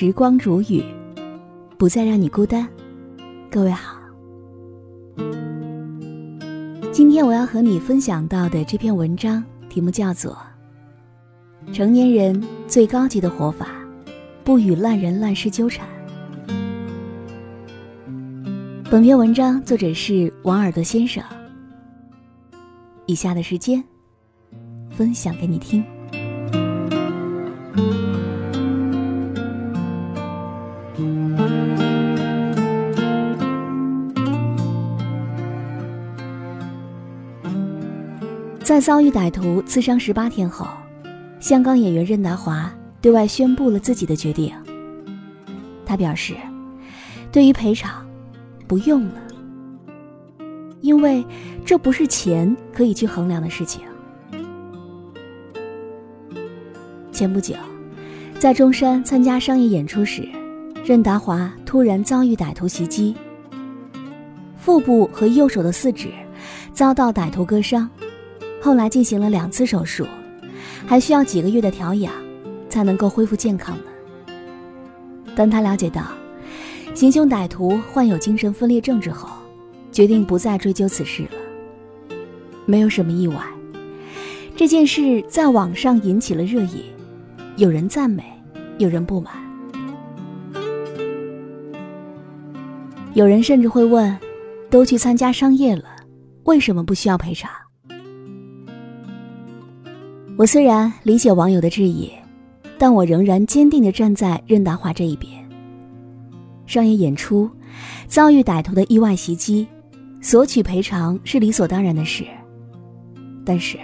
时光如雨，不再让你孤单。各位好，今天我要和你分享到的这篇文章题目叫做《成年人最高级的活法：不与烂人烂事纠缠》。本篇文章作者是王尔德先生。以下的时间，分享给你听。在遭遇歹徒刺伤十八天后，香港演员任达华对外宣布了自己的决定。他表示，对于赔偿，不用了，因为这不是钱可以去衡量的事情。前不久，在中山参加商业演出时，任达华突然遭遇歹徒袭击，腹部和右手的四指遭到歹徒割伤。后来进行了两次手术，还需要几个月的调养，才能够恢复健康呢。当他了解到行凶歹徒患有精神分裂症之后，决定不再追究此事了。没有什么意外，这件事在网上引起了热议，有人赞美，有人不满，有人甚至会问：都去参加商业了，为什么不需要赔偿？我虽然理解网友的质疑，但我仍然坚定地站在任达华这一边。商业演出遭遇歹徒的意外袭击，索取赔偿是理所当然的事。但是，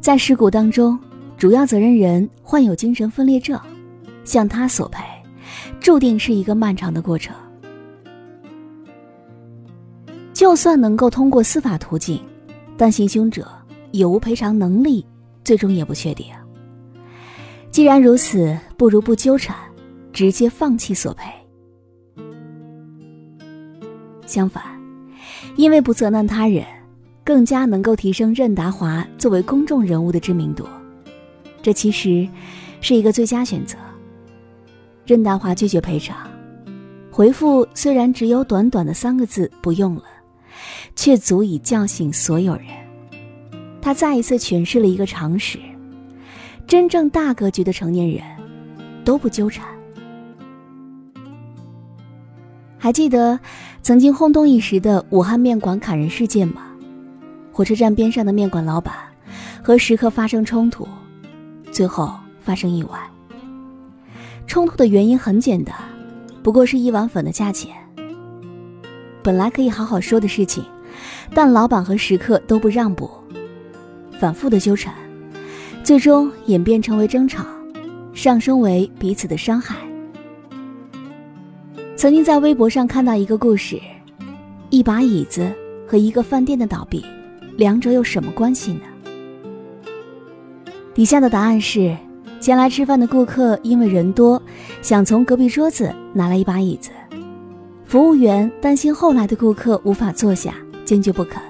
在事故当中，主要责任人患有精神分裂症，向他索赔，注定是一个漫长的过程。就算能够通过司法途径，但行凶者有无赔偿能力？最终也不确定。既然如此，不如不纠缠，直接放弃索赔。相反，因为不责难他人，更加能够提升任达华作为公众人物的知名度。这其实是一个最佳选择。任达华拒绝赔偿，回复虽然只有短短的三个字“不用了”，却足以叫醒所有人。他再一次诠释了一个常识：真正大格局的成年人，都不纠缠。还记得曾经轰动一时的武汉面馆砍人事件吗？火车站边上的面馆老板和食客发生冲突，最后发生意外。冲突的原因很简单，不过是一碗粉的价钱。本来可以好好说的事情，但老板和食客都不让步。反复的纠缠，最终演变成为争吵，上升为彼此的伤害。曾经在微博上看到一个故事：一把椅子和一个饭店的倒闭，两者有什么关系呢？底下的答案是：前来吃饭的顾客因为人多，想从隔壁桌子拿来一把椅子，服务员担心后来的顾客无法坐下，坚决不肯。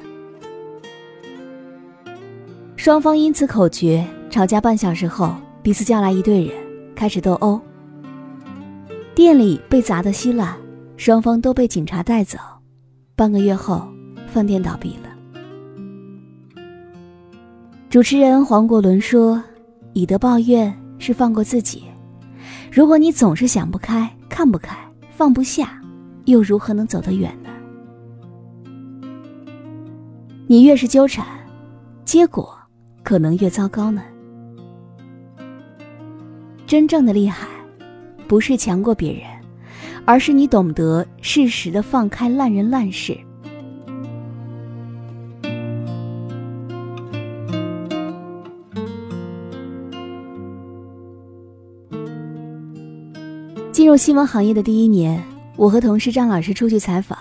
双方因此口角，吵架半小时后，彼此叫来一队人，开始斗殴。店里被砸得稀烂，双方都被警察带走。半个月后，饭店倒闭了。主持人黄国伦说：“以德报怨是放过自己。如果你总是想不开、看不开、放不下，又如何能走得远呢？你越是纠缠，结果……”可能越糟糕呢。真正的厉害，不是强过别人，而是你懂得适时的放开烂人烂事。进入新闻行业的第一年，我和同事张老师出去采访，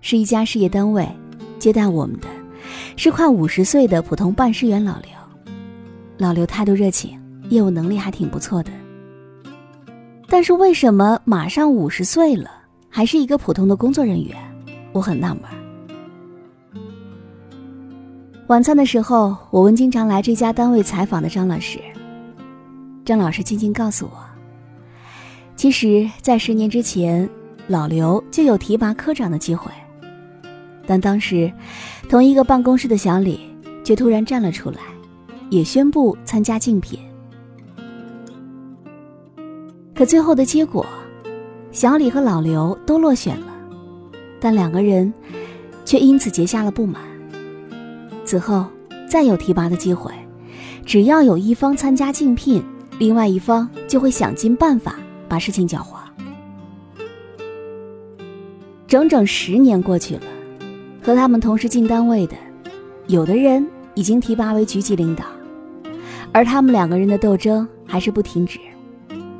是一家事业单位，接待我们的是快五十岁的普通办事员老刘。老刘态度热情，业务能力还挺不错的。但是为什么马上五十岁了，还是一个普通的工作人员？我很纳闷。晚餐的时候，我问经常来这家单位采访的张老师。张老师轻轻告诉我，其实，在十年之前，老刘就有提拔科长的机会，但当时，同一个办公室的小李却突然站了出来，也宣布参加竞聘。可最后的结果，小李和老刘都落选了，但两个人却因此结下了不满。此后，再有提拔的机会，只要有一方参加竞聘，另外一方就会想尽办法。把事情搅黄。整整十年过去了，和他们同时进单位的，有的人已经提拔为局级领导，而他们两个人的斗争还是不停止，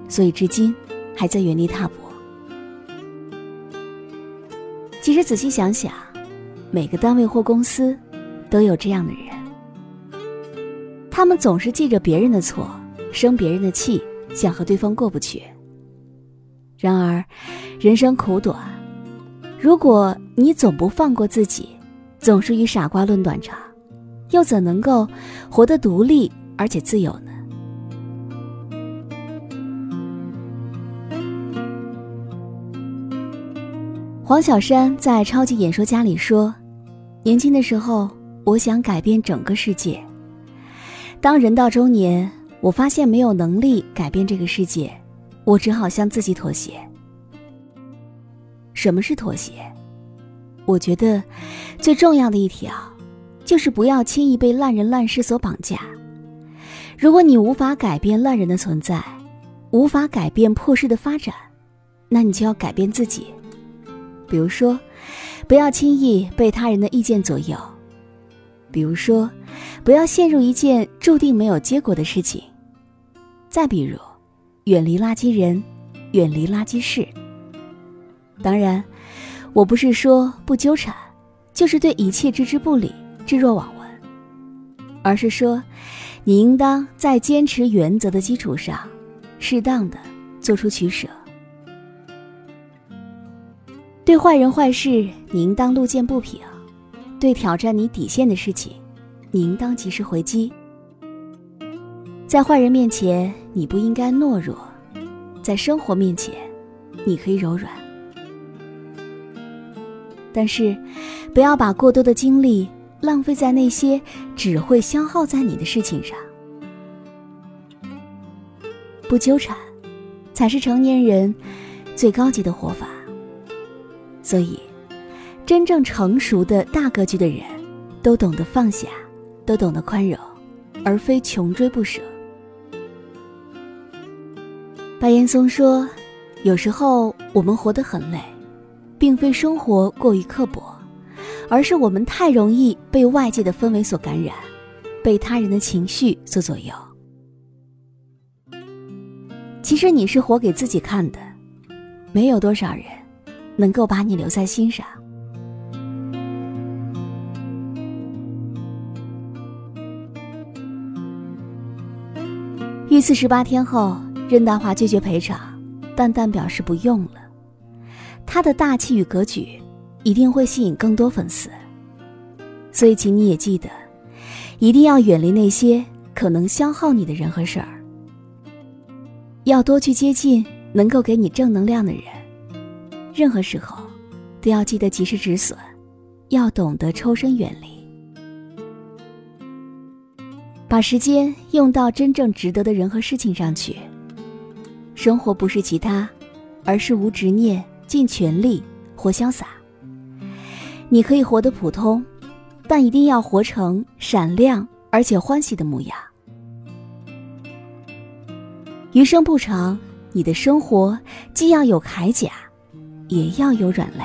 所以至今还在原地踏步。其实仔细想想，每个单位或公司都有这样的人，他们总是记着别人的错，生别人的气，想和对方过不去。然而，人生苦短，如果你总不放过自己，总是与傻瓜论短长，又怎能够活得独立而且自由呢？黄小山在《超级演说家》里说：“年轻的时候，我想改变整个世界。当人到中年，我发现没有能力改变这个世界。”我只好向自己妥协。什么是妥协？我觉得最重要的一条，就是不要轻易被烂人烂事所绑架。如果你无法改变烂人的存在，无法改变破事的发展，那你就要改变自己。比如说，不要轻易被他人的意见左右；比如说，不要陷入一件注定没有结果的事情；再比如。远离垃圾人，远离垃圾事。当然，我不是说不纠缠，就是对一切置之不理、置若罔闻，而是说，你应当在坚持原则的基础上，适当的做出取舍。对坏人坏事，你应当路见不平；对挑战你底线的事情，你应当及时回击。在坏人面前，你不应该懦弱；在生活面前，你可以柔软。但是，不要把过多的精力浪费在那些只会消耗在你的事情上。不纠缠，才是成年人最高级的活法。所以，真正成熟的大格局的人，都懂得放下，都懂得宽容，而非穷追不舍。白岩松说：“有时候我们活得很累，并非生活过于刻薄，而是我们太容易被外界的氛围所感染，被他人的情绪所左右。其实你是活给自己看的，没有多少人能够把你留在心上。遇刺十八天后。”任达华拒绝赔偿，淡淡表示不用了。他的大气与格局，一定会吸引更多粉丝。所以，请你也记得，一定要远离那些可能消耗你的人和事儿，要多去接近能够给你正能量的人。任何时候，都要记得及时止损，要懂得抽身远离，把时间用到真正值得的人和事情上去。生活不是其他，而是无执念、尽全力、活潇洒。你可以活得普通，但一定要活成闪亮而且欢喜的模样。余生不长，你的生活既要有铠甲，也要有软肋。